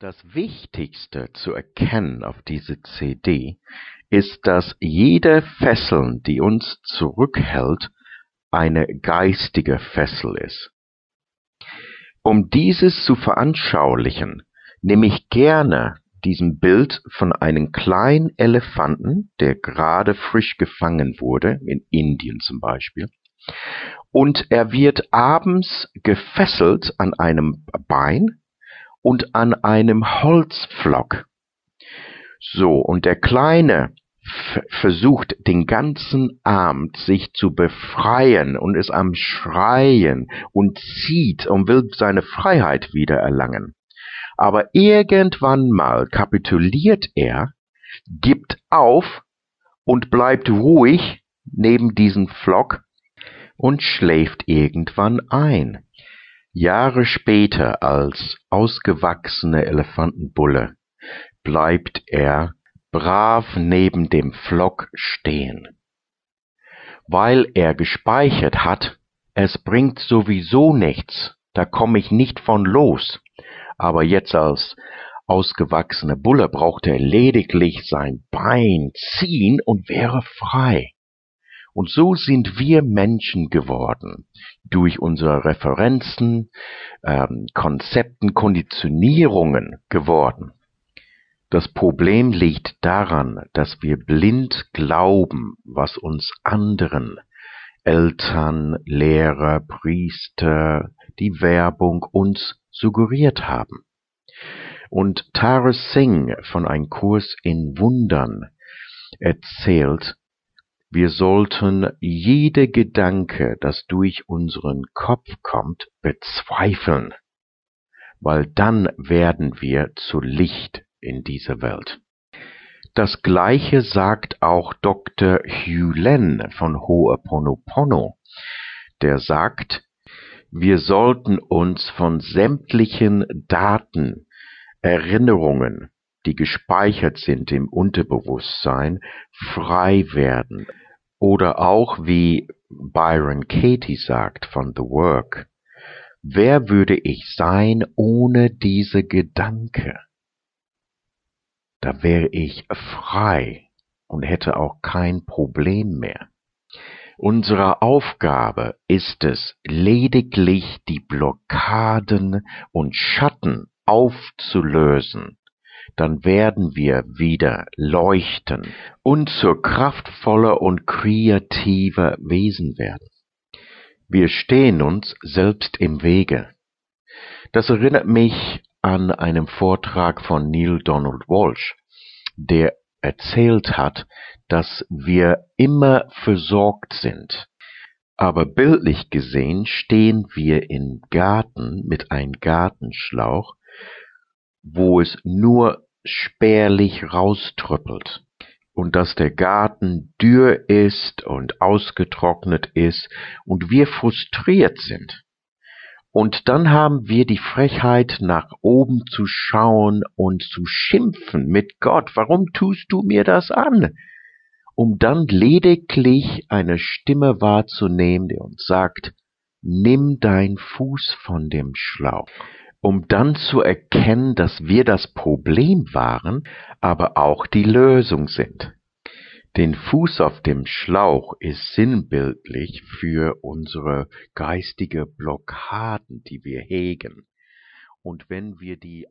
Das Wichtigste zu erkennen auf diese CD ist, dass jede Fessel, die uns zurückhält, eine geistige Fessel ist. Um dieses zu veranschaulichen, nehme ich gerne diesem Bild von einem kleinen Elefanten, der gerade frisch gefangen wurde, in Indien zum Beispiel, und er wird abends gefesselt an einem Bein und an einem Holzpflock. So, und der Kleine versucht den ganzen Abend sich zu befreien und ist am Schreien und zieht und will seine Freiheit wieder erlangen. Aber irgendwann mal kapituliert er, gibt auf und bleibt ruhig neben diesem Flock und schläft irgendwann ein. Jahre später als ausgewachsene Elefantenbulle bleibt er brav neben dem Flock stehen. Weil er gespeichert hat, es bringt sowieso nichts, da komme ich nicht von los. Aber jetzt als ausgewachsene Bulle braucht er lediglich sein Bein ziehen und wäre frei. Und so sind wir Menschen geworden, durch unsere Referenzen, ähm, Konzepten, Konditionierungen geworden. Das Problem liegt daran, dass wir blind glauben, was uns anderen, Eltern, Lehrer, Priester, die Werbung uns suggeriert haben. Und Tara Singh von einem Kurs in Wundern erzählt, wir sollten jede Gedanke, das durch unseren Kopf kommt, bezweifeln, weil dann werden wir zu Licht in dieser Welt. Das gleiche sagt auch Dr. Hugh Len von Ho'oponopono, der sagt, wir sollten uns von sämtlichen Daten, Erinnerungen, die gespeichert sind im Unterbewusstsein, frei werden. Oder auch wie Byron Katie sagt von The Work, wer würde ich sein ohne diese Gedanke? Da wäre ich frei und hätte auch kein Problem mehr. Unsere Aufgabe ist es, lediglich die Blockaden und Schatten aufzulösen dann werden wir wieder leuchten und zur kraftvoller und kreativer Wesen werden. Wir stehen uns selbst im Wege. Das erinnert mich an einen Vortrag von Neil Donald Walsh, der erzählt hat, dass wir immer versorgt sind. Aber bildlich gesehen stehen wir im Garten mit einem Gartenschlauch wo es nur spärlich rauströppelt und dass der Garten dürr ist und ausgetrocknet ist und wir frustriert sind. Und dann haben wir die Frechheit, nach oben zu schauen und zu schimpfen mit Gott, warum tust du mir das an? Um dann lediglich eine Stimme wahrzunehmen, die uns sagt, nimm dein Fuß von dem Schlauch um dann zu erkennen, dass wir das Problem waren, aber auch die Lösung sind. Den Fuß auf dem Schlauch ist sinnbildlich für unsere geistige Blockaden, die wir hegen. Und wenn wir die